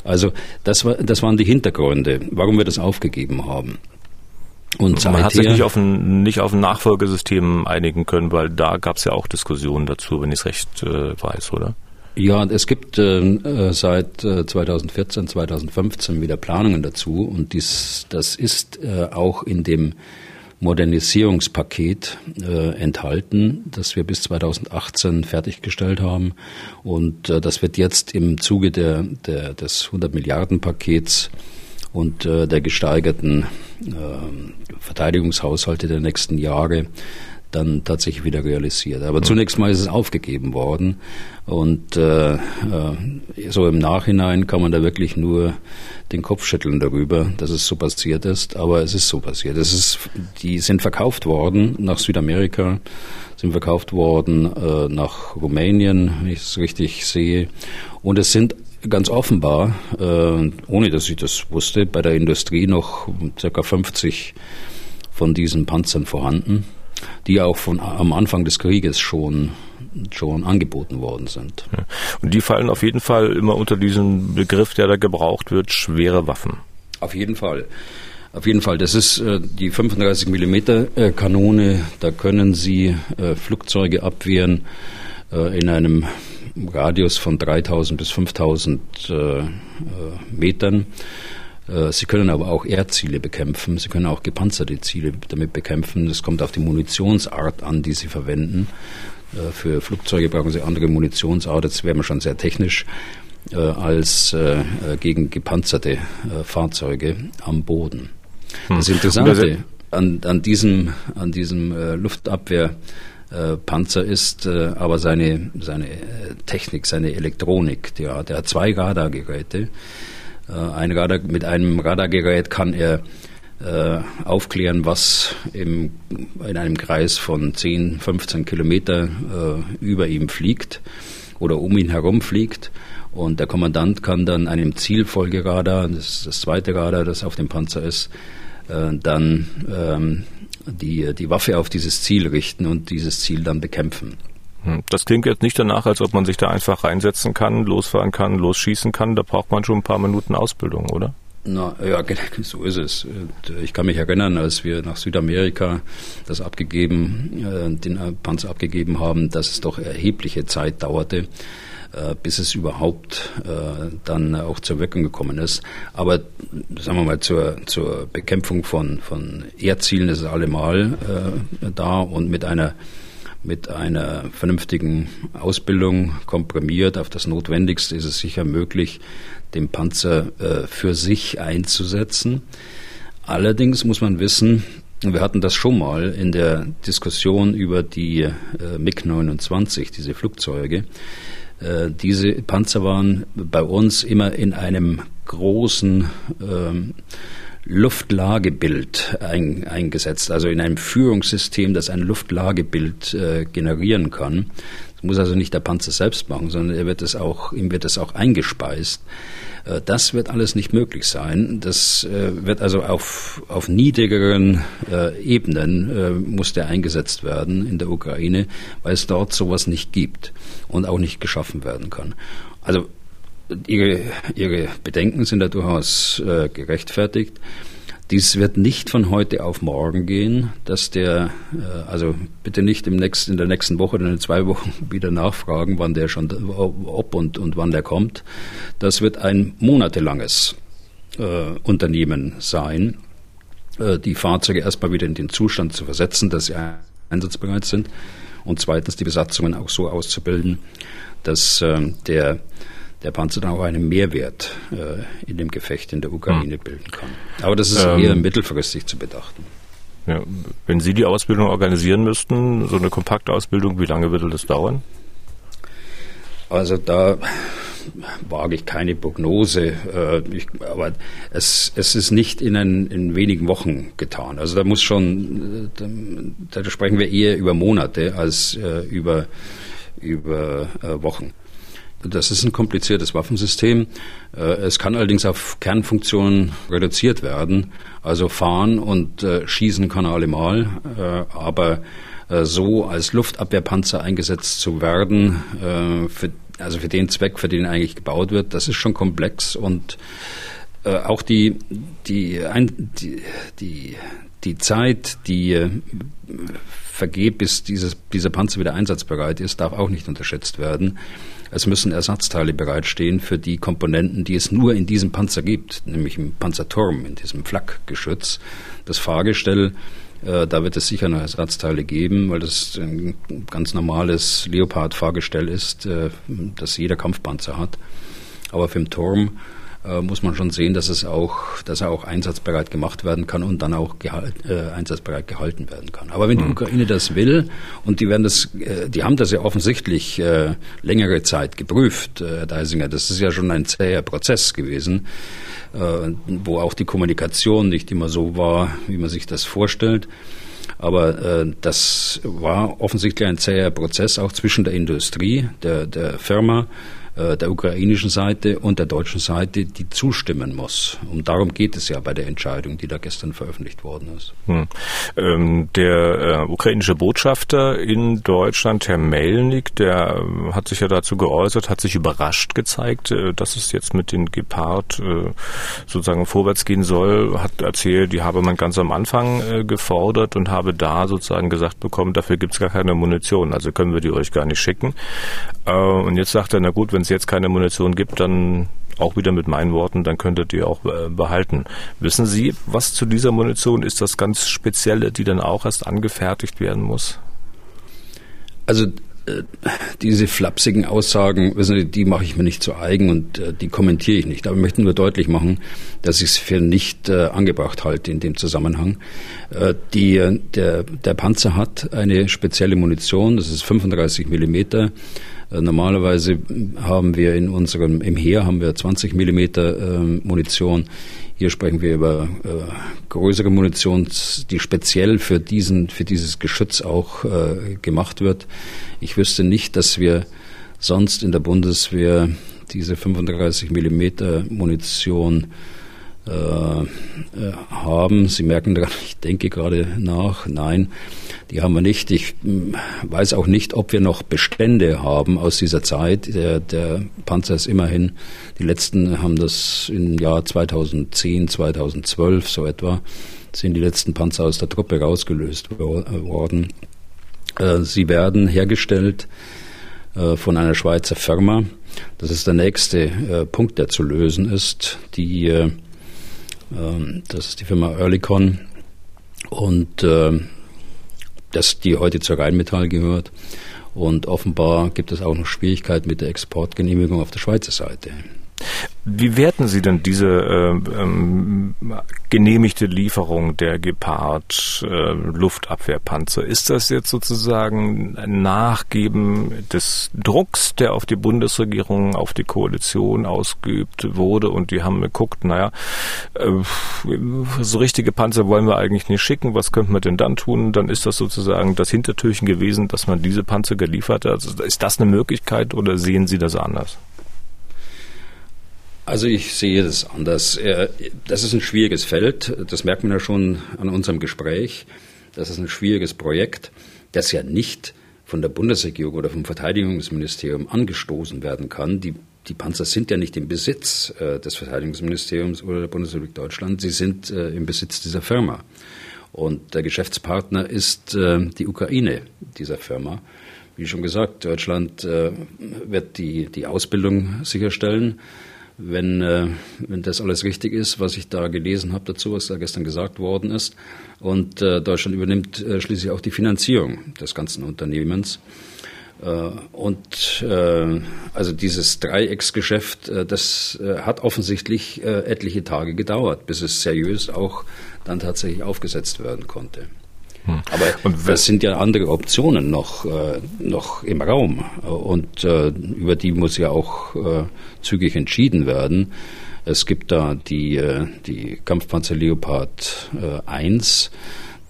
Also das, war, das waren die Hintergründe, warum wir das aufgegeben haben. Und man hat sich nicht auf, ein, nicht auf ein Nachfolgesystem einigen können, weil da gab es ja auch Diskussionen dazu, wenn ich es recht äh, weiß, oder? Ja, es gibt äh, seit äh, 2014, 2015 wieder Planungen dazu und dies, das ist äh, auch in dem Modernisierungspaket äh, enthalten, das wir bis 2018 fertiggestellt haben. Und äh, das wird jetzt im Zuge der, der, des 100 Milliarden Pakets und äh, der gesteigerten äh, Verteidigungshaushalte der nächsten Jahre dann tatsächlich wieder realisiert. Aber zunächst mal ist es aufgegeben worden und äh, äh, so im Nachhinein kann man da wirklich nur den Kopf schütteln darüber, dass es so passiert ist. Aber es ist so passiert. Es ist, die sind verkauft worden nach Südamerika, sind verkauft worden äh, nach Rumänien, wenn ich es richtig sehe. Und es sind ganz offenbar, äh, ohne dass ich das wusste, bei der Industrie noch circa 50 von diesen Panzern vorhanden, die auch von am Anfang des Krieges schon schon angeboten worden sind. Und die fallen auf jeden Fall immer unter diesen Begriff, der da gebraucht wird, schwere Waffen. Auf jeden Fall. Auf jeden Fall, das ist äh, die 35 Millimeter äh, Kanone. Da können Sie äh, Flugzeuge abwehren äh, in einem Radius von 3000 bis 5000 äh, äh, Metern. Sie können aber auch Erdziele bekämpfen. Sie können auch gepanzerte Ziele damit bekämpfen. Es kommt auf die Munitionsart an, die Sie verwenden. Äh, für Flugzeuge brauchen sie andere Munitionsart, das wäre schon sehr technisch, äh, als äh, gegen gepanzerte Fahrzeuge am Boden. Hm. Das Interessante an, an diesem, an diesem Luftabwehrpanzer ist aber seine, seine Technik, seine Elektronik. Der, der hat zwei Radargeräte. Ein Radar, mit einem Radargerät kann er äh, aufklären, was im, in einem Kreis von 10, 15 Kilometer äh, über ihm fliegt oder um ihn herum fliegt. Und der Kommandant kann dann einem Zielfolgeradar, das ist das zweite Radar, das auf dem Panzer ist, äh, dann ähm, die, die Waffe auf dieses Ziel richten und dieses Ziel dann bekämpfen. Hm, das klingt jetzt nicht danach, als ob man sich da einfach reinsetzen kann, losfahren kann, losschießen kann. Da braucht man schon ein paar Minuten Ausbildung, oder? Na, ja, so ist es. Ich kann mich erinnern, als wir nach Südamerika das abgegeben, äh, den Panzer abgegeben haben, dass es doch erhebliche Zeit dauerte, äh, bis es überhaupt äh, dann auch zur Wirkung gekommen ist. Aber sagen wir mal, zur, zur Bekämpfung von, von Erdzielen ist es allemal da und mit einer mit einer vernünftigen Ausbildung komprimiert auf das Notwendigste ist es sicher möglich, den Panzer äh, für sich einzusetzen. Allerdings muss man wissen, wir hatten das schon mal in der Diskussion über die äh, MiG-29, diese Flugzeuge. Äh, diese Panzer waren bei uns immer in einem großen ähm, Luftlagebild ein, eingesetzt, also in einem Führungssystem, das ein Luftlagebild äh, generieren kann. Das muss also nicht der Panzer selbst machen, sondern er wird es auch, ihm wird es auch eingespeist. Äh, das wird alles nicht möglich sein. Das äh, wird also auf, auf niedrigeren äh, Ebenen äh, muss der eingesetzt werden in der Ukraine, weil es dort sowas nicht gibt und auch nicht geschaffen werden kann. Also Ihre, Ihre Bedenken sind da durchaus äh, gerechtfertigt. Dies wird nicht von heute auf morgen gehen, dass der, äh, also bitte nicht im nächsten, in der nächsten Woche oder in zwei Wochen wieder nachfragen, wann der schon, ob und, und wann der kommt. Das wird ein monatelanges äh, Unternehmen sein, äh, die Fahrzeuge erstmal wieder in den Zustand zu versetzen, dass sie einsatzbereit sind und zweitens die Besatzungen auch so auszubilden, dass äh, der der Panzer dann auch einen Mehrwert äh, in dem Gefecht in der Ukraine hm. bilden kann. Aber das ist ähm, eher mittelfristig zu bedachten. Ja, wenn Sie die Ausbildung organisieren müssten, so eine kompakte Ausbildung, wie lange würde das dauern? Also da wage ich keine Prognose, äh, ich, aber es, es ist nicht in, ein, in wenigen Wochen getan. Also da muss schon, da, da sprechen wir eher über Monate als äh, über, über äh, Wochen. Das ist ein kompliziertes Waffensystem. Äh, es kann allerdings auf Kernfunktionen reduziert werden. Also fahren und äh, schießen kann er allemal, äh, aber so als Luftabwehrpanzer eingesetzt zu werden, für also für den Zweck, für den eigentlich gebaut wird, das ist schon komplex und auch die, die, die, die, die Zeit, die vergeht, bis dieses, dieser Panzer wieder einsatzbereit ist, darf auch nicht unterschätzt werden. Es müssen Ersatzteile bereitstehen für die Komponenten, die es nur in diesem Panzer gibt, nämlich im Panzerturm, in diesem Flakgeschütz. Das Fahrgestell äh, da wird es sicher noch Ersatzteile geben, weil das ein ganz normales Leopard-Fahrgestell ist, äh, das jeder Kampfpanzer hat. Aber für den Turm äh, muss man schon sehen, dass es auch, dass er auch einsatzbereit gemacht werden kann und dann auch gehalt, äh, einsatzbereit gehalten werden kann. Aber wenn die mhm. Ukraine das will und die werden das, äh, die haben das ja offensichtlich äh, längere Zeit geprüft, äh, Herr Deisinger, das ist ja schon ein zäher Prozess gewesen, äh, wo auch die Kommunikation nicht immer so war, wie man sich das vorstellt. Aber äh, das war offensichtlich ein zäher Prozess auch zwischen der Industrie, der, der Firma, der ukrainischen Seite und der deutschen Seite, die zustimmen muss. Und darum geht es ja bei der Entscheidung, die da gestern veröffentlicht worden ist. Hm. Ähm, der äh, ukrainische Botschafter in Deutschland, Herr Melnik, der äh, hat sich ja dazu geäußert, hat sich überrascht gezeigt, äh, dass es jetzt mit den Gepard äh, sozusagen vorwärts gehen soll, hat erzählt, die habe man ganz am Anfang äh, gefordert und habe da sozusagen gesagt bekommen, dafür gibt es gar keine Munition, also können wir die euch gar nicht schicken. und jetzt sagt er, na gut, wenn es jetzt keine Munition gibt, dann auch wieder mit meinen Worten, dann könntet ihr auch äh, behalten. Wissen Sie, was zu dieser Munition ist das ganz Spezielle, die dann auch erst angefertigt werden muss? Also äh, diese flapsigen Aussagen, wissen Sie, die mache ich mir nicht zu eigen und äh, die kommentiere ich nicht. Aber ich möchte nur deutlich machen, dass ich es für nicht angebracht halte in dem Zusammenhang. Die, der, der Panzer hat eine spezielle Munition, das ist 35 Millimeter normalerweise haben wir in unserem, im Heer haben wir 20 Millimeter äh, Munition. Hier sprechen wir über äh, größere Munition, die speziell für diesen, für dieses Geschütz auch äh, gemacht wird. Ich wüsste nicht, dass wir sonst in der Bundeswehr diese 35 Millimeter Munition äh, äh, haben. Sie merken, ich denke gerade nach. Nein, die haben wir nicht. Ich hm, weiß auch nicht, ob wir noch Bestände haben aus dieser Zeit. Der, der Panzer ist immerhin, die letzten haben das im Jahr 2010, 2012 so etwa, sind die letzten Panzer aus der Truppe rausgelöst worden. Äh, sie werden hergestellt äh, von einer Schweizer Firma. Das ist der nächste äh, Punkt, der zu lösen ist. Die, das ist die Firma Earlycon. Und dass die heute zur Rheinmetall gehört. Und offenbar gibt es auch noch Schwierigkeiten mit der Exportgenehmigung auf der Schweizer Seite. Wie werten Sie denn diese äh, ähm, genehmigte Lieferung der Gepard äh, Luftabwehrpanzer? Ist das jetzt sozusagen ein Nachgeben des Drucks, der auf die Bundesregierung, auf die Koalition ausgeübt wurde und die haben geguckt, naja, äh, so richtige Panzer wollen wir eigentlich nicht schicken, was könnte man denn dann tun? Dann ist das sozusagen das Hintertürchen gewesen, dass man diese Panzer geliefert hat. Also ist das eine Möglichkeit oder sehen Sie das anders? Also ich sehe das anders. Das ist ein schwieriges Feld. Das merkt man ja schon an unserem Gespräch. Das ist ein schwieriges Projekt, das ja nicht von der Bundesregierung oder vom Verteidigungsministerium angestoßen werden kann. Die, die Panzer sind ja nicht im Besitz äh, des Verteidigungsministeriums oder der Bundesrepublik Deutschland. Sie sind äh, im Besitz dieser Firma. Und der Geschäftspartner ist äh, die Ukraine dieser Firma. Wie schon gesagt, Deutschland äh, wird die, die Ausbildung sicherstellen wenn, äh, wenn das alles richtig ist, was ich da gelesen habe dazu, was da gestern gesagt worden ist. Und äh, Deutschland übernimmt äh, schließlich auch die Finanzierung des ganzen Unternehmens. Äh, und äh, also dieses Dreiecksgeschäft, äh, das äh, hat offensichtlich äh, etliche Tage gedauert, bis es seriös auch dann tatsächlich aufgesetzt werden konnte. Hm. Aber und das sind ja andere Optionen noch, äh, noch im Raum. Und äh, über die muss ja auch äh, zügig entschieden werden. Es gibt da die, äh, die Kampfpanzer Leopard äh, 1,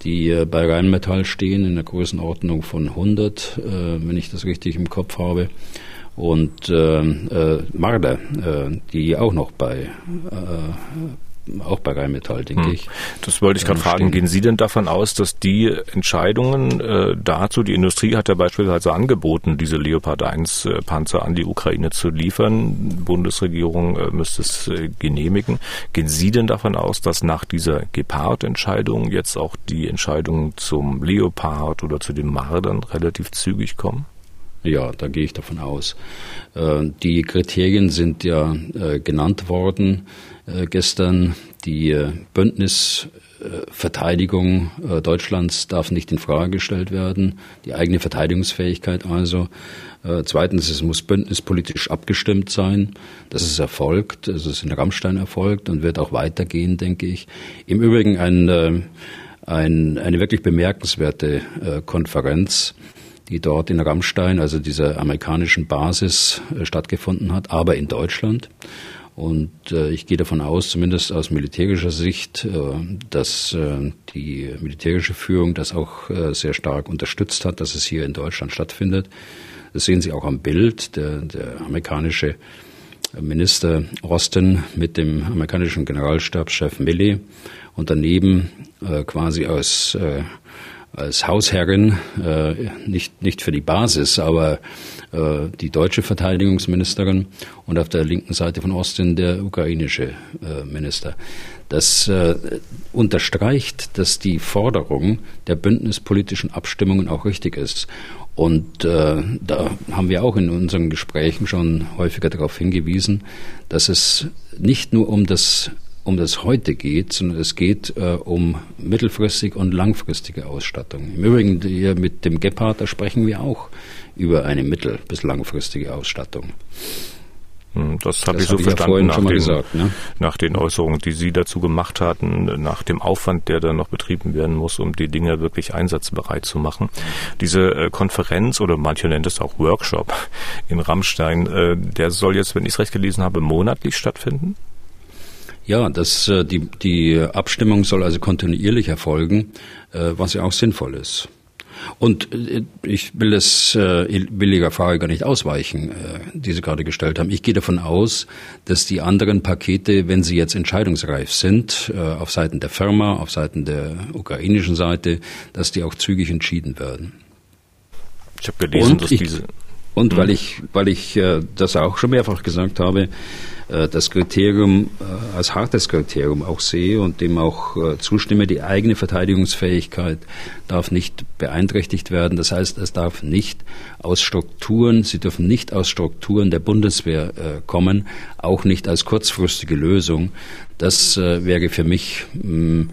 die äh, bei Rheinmetall stehen in der Größenordnung von 100, äh, wenn ich das richtig im Kopf habe. Und äh, äh, Marder, äh, die auch noch bei äh, auch bei Rheinmetall, denke hm. ich. Das wollte ich gerade fragen. Gehen Sie denn davon aus, dass die Entscheidungen äh, dazu, die Industrie hat ja beispielsweise angeboten, diese Leopard 1 äh, Panzer an die Ukraine zu liefern. Bundesregierung äh, müsste es äh, genehmigen. Gehen Sie denn davon aus, dass nach dieser Gepard-Entscheidung jetzt auch die Entscheidungen zum Leopard oder zu den Mardern relativ zügig kommen? Ja, da gehe ich davon aus. Äh, die Kriterien sind ja äh, genannt worden äh, gestern. Die Bündnisverteidigung Deutschlands darf nicht in Frage gestellt werden, die eigene Verteidigungsfähigkeit also. Zweitens, es muss bündnispolitisch abgestimmt sein. Das ist erfolgt, es ist in Rammstein erfolgt und wird auch weitergehen, denke ich. Im Übrigen ein, ein, eine wirklich bemerkenswerte Konferenz die dort in Rammstein, also dieser amerikanischen Basis, äh, stattgefunden hat, aber in Deutschland. Und äh, ich gehe davon aus, zumindest aus militärischer Sicht, äh, dass die militärische Führung das auch sehr stark unterstützt hat, dass es hier in Deutschland stattfindet. Das sehen Sie auch am Bild. Der, der amerikanische Minister Austin mit dem amerikanischen Generalstabschef Milley und daneben quasi aus als Hausherrin, äh, nicht, nicht für die Basis, aber äh, die deutsche Verteidigungsministerin und auf der linken Seite von Osten der ukrainische äh, Minister. Das äh, unterstreicht, dass die Forderung der bündnispolitischen Abstimmungen auch richtig ist. Und äh, da haben wir auch in unseren Gesprächen schon häufiger darauf hingewiesen, dass es nicht nur um das um das heute geht, sondern es geht äh, um mittelfristig und langfristige Ausstattung. Im Übrigen hier mit dem Gepard, da sprechen wir auch über eine mittel- bis langfristige Ausstattung. Hm, das habe ich so hab verstanden nach, den, gesagt, ne? nach den Äußerungen, die Sie dazu gemacht hatten, nach dem Aufwand, der dann noch betrieben werden muss, um die Dinge wirklich einsatzbereit zu machen. Diese äh, Konferenz oder manche nennen es auch Workshop in Rammstein, äh, der soll jetzt, wenn ich es recht gelesen habe, monatlich stattfinden? Ja, das, äh, die, die Abstimmung soll also kontinuierlich erfolgen, äh, was ja auch sinnvoll ist. Und äh, ich will das will Ihrer Frage gar nicht ausweichen, die Sie gerade gestellt haben. Ich gehe davon aus, dass die anderen Pakete, wenn sie jetzt entscheidungsreif sind, auf Seiten der Firma, auf Seiten der ukrainischen Seite, dass die auch zügig entschieden werden. Ich habe gelesen, und dass ich, diese und weil ich, weil ich das auch schon mehrfach gesagt habe, das Kriterium äh, als hartes Kriterium auch sehe und dem auch äh, zustimme. Die eigene Verteidigungsfähigkeit darf nicht beeinträchtigt werden. Das heißt, es darf nicht aus Strukturen, sie dürfen nicht aus Strukturen der Bundeswehr kommen, auch nicht als kurzfristige Lösung. Das wäre für mich mm,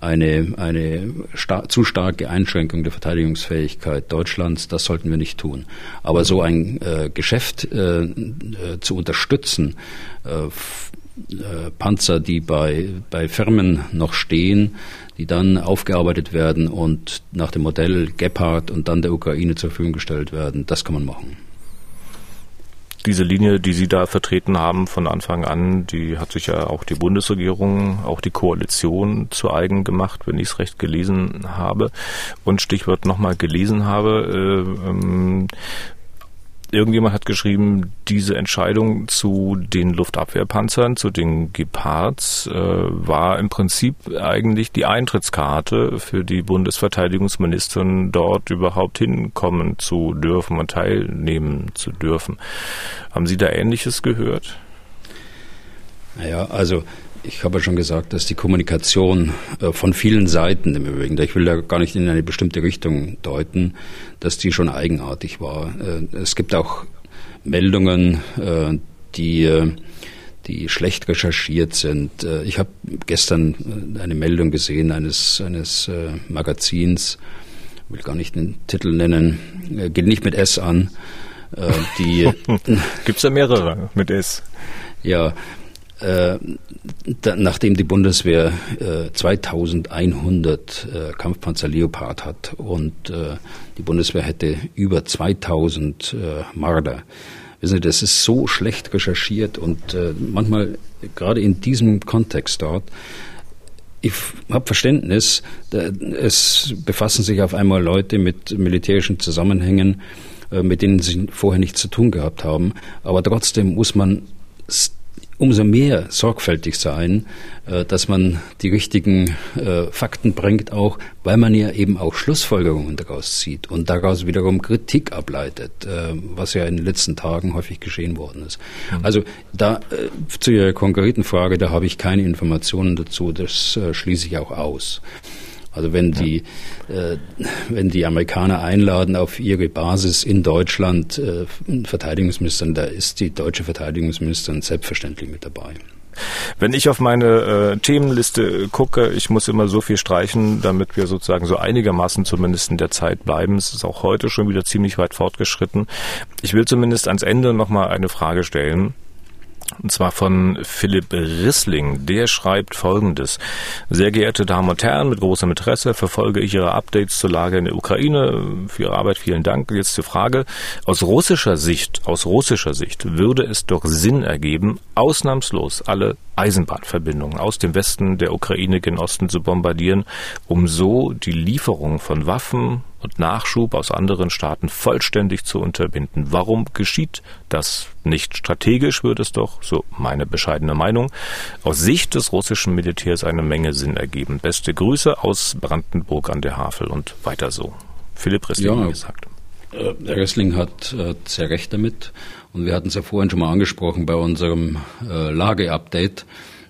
eine, eine star zu starke Einschränkung der Verteidigungsfähigkeit Deutschlands, das sollten wir nicht tun. Aber so ein äh, Geschäft äh, äh, zu unterstützen, äh, äh, Panzer, die bei, bei Firmen noch stehen, die dann aufgearbeitet werden und nach dem Modell Gepard und dann der Ukraine zur Verfügung gestellt werden, das kann man machen diese Linie, die Sie da vertreten haben von Anfang an, die hat sich ja auch die Bundesregierung, auch die Koalition zu eigen gemacht, wenn ich es recht gelesen habe. Und Stichwort nochmal gelesen habe, äh, ähm, irgendjemand hat geschrieben, diese Entscheidung zu den Luftabwehrpanzern, zu den Gepards, äh, war im Prinzip eigentlich die Eintrittskarte für die Bundesverteidigungsministerin, dort überhaupt hinkommen zu dürfen und teilnehmen zu dürfen. Haben Sie da Ähnliches gehört? Naja, also ich habe ja schon gesagt, dass die Kommunikation äh, von vielen Seiten im Übrigen, ich will da gar nicht in eine bestimmte Richtung deuten, dass die schon eigenartig war. Äh, es gibt auch Meldungen, äh, die die schlecht recherchiert sind. Ich habe gestern eine Meldung gesehen eines, eines Magazins, will gar nicht den Titel nennen, geht nicht mit S an. Die Gibt es da mehrere mit S? Ja, nachdem die Bundeswehr äh, 2100 äh, Kampfpanzer Leopard hat und äh, die Bundeswehr hätte über 2000 äh, Marder. Wissen Sie, das ist so schlecht recherchiert und äh, manchmal gerade in diesem Kontext dort ich habe Verständnis, es befassen sich auf einmal Leute mit militärischen Zusammenhängen, mit denen sie vorher nichts zu tun gehabt haben. Aber trotzdem muss man umso mehr sorgfältig sein, äh, dass man die richtigen äh, Fakten bringt, auch weil man ja eben auch Schlussfolgerungen daraus zieht und daraus wiederum Kritik ableitet, äh, was ja in den letzten Tagen häufig geschehen worden ist. Mhm. Also da zu Ihrer konkreten Frage, da habe ich keine Informationen dazu, das schließe ich auch aus. Also wenn die, ja. äh, wenn die Amerikaner einladen auf ihre Basis in Deutschland äh, Verteidigungsministern, da ist die deutsche Verteidigungsministerin selbstverständlich mit dabei. Wenn ich auf meine äh, Themenliste gucke, ich muss immer so viel streichen, damit wir sozusagen so einigermaßen zumindest in der Zeit bleiben. Es ist auch heute schon wieder ziemlich weit fortgeschritten. Ich will zumindest ans Ende nochmal eine Frage stellen. Und zwar von Philipp Rissling. Der schreibt folgendes. Sehr geehrte Damen und Herren, mit großem Interesse verfolge ich Ihre Updates zur Lage in der Ukraine. Für Ihre Arbeit vielen Dank. Jetzt die Frage. Aus russischer Sicht, aus russischer Sicht würde es doch Sinn ergeben, ausnahmslos alle Eisenbahnverbindungen aus dem Westen der Ukraine gen Osten zu bombardieren, um so die Lieferung von Waffen und Nachschub aus anderen Staaten vollständig zu unterbinden. Warum geschieht das nicht? Strategisch würde es doch, so meine bescheidene Meinung, aus Sicht des russischen Militärs eine Menge Sinn ergeben. Beste Grüße aus Brandenburg an der Havel und weiter so. Philipp Rissling ja, gesagt. Äh, Herr Rissling hat äh, sehr recht damit. Und wir hatten es ja vorhin schon mal angesprochen bei unserem äh, Lageupdate,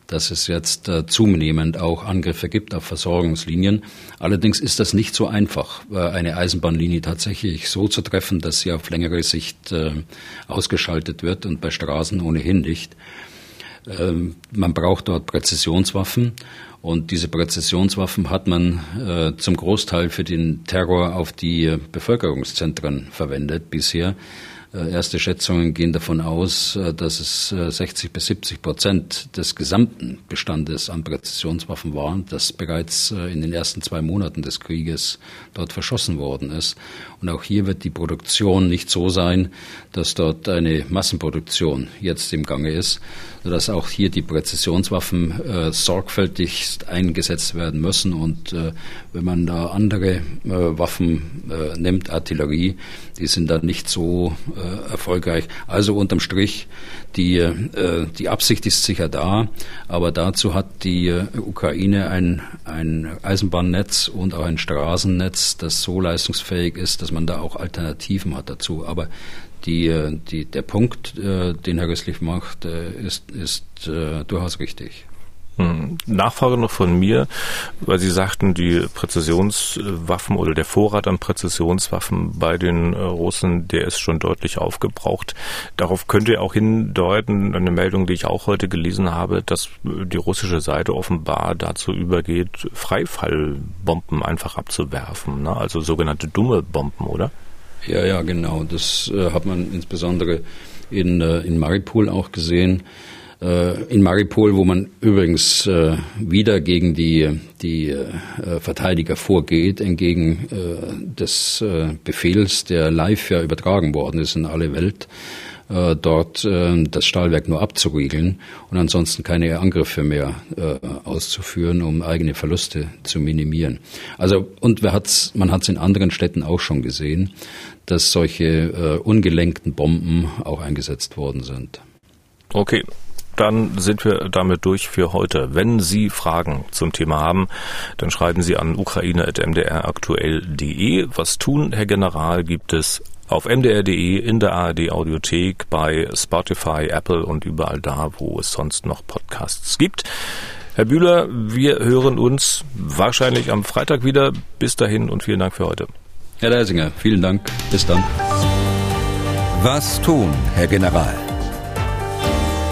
dass es jetzt äh, zunehmend auch Angriffe gibt auf Versorgungslinien. Allerdings ist das nicht so einfach, äh, eine Eisenbahnlinie tatsächlich so zu treffen, dass sie auf längere Sicht äh, ausgeschaltet wird und bei Straßen ohnehin nicht. Ähm, man braucht dort Präzisionswaffen und diese Präzisionswaffen hat man äh, zum Großteil für den Terror auf die Bevölkerungszentren verwendet bisher. Äh, erste Schätzungen gehen davon aus, äh, dass es 60 äh, bis 70 Prozent des gesamten Bestandes an Präzisionswaffen waren, das bereits in den ersten zwei Monaten des Krieges dort verschossen worden ist. Und auch hier wird die Produktion nicht so sein, dass dort eine Massenproduktion jetzt im Gange ist, sodass auch hier die Präzisionswaffen äh, sorgfältig eingesetzt werden müssen. Und äh, wenn man da andere äh, Waffen äh, nimmt, Artillerie, die sind dann nicht so äh, erfolgreich. Also unterm Strich, die, äh, die Absicht ist sicher da, aber dazu hat die Ukraine ein, ein Eisenbahnnetz und auch ein Straßennetz, das so leistungsfähig ist, dass man da auch Alternativen hat dazu. Aber die, die, der Punkt, äh, den Herr Rösslich macht, äh, ist, ist äh, durchaus richtig. Hm. Nachfrage noch von mir, weil Sie sagten, die Präzisionswaffen oder der Vorrat an Präzisionswaffen bei den Russen, der ist schon deutlich aufgebraucht. Darauf könnte auch hindeuten, eine Meldung, die ich auch heute gelesen habe, dass die russische Seite offenbar dazu übergeht, Freifallbomben einfach abzuwerfen, ne? also sogenannte dumme Bomben, oder? Ja, ja, genau. Das äh, hat man insbesondere in, äh, in Maripol auch gesehen. Äh, in Maripol, wo man übrigens äh, wieder gegen die, die äh, Verteidiger vorgeht, entgegen des Befehls, der live ja übertragen worden ist in alle Welt dort das Stahlwerk nur abzuriegeln und ansonsten keine Angriffe mehr auszuführen, um eigene Verluste zu minimieren. Also und hat's, man hat es in anderen Städten auch schon gesehen, dass solche ungelenkten Bomben auch eingesetzt worden sind. Okay, dann sind wir damit durch für heute. Wenn Sie Fragen zum Thema haben, dann schreiben Sie an ukraine.mdraktuell.de. Was tun, Herr General, gibt es auf mdr.de, in der ARD Audiothek, bei Spotify, Apple und überall da, wo es sonst noch Podcasts gibt. Herr Bühler, wir hören uns wahrscheinlich am Freitag wieder. Bis dahin und vielen Dank für heute. Herr Leisinger, vielen Dank. Bis dann. Was tun, Herr General?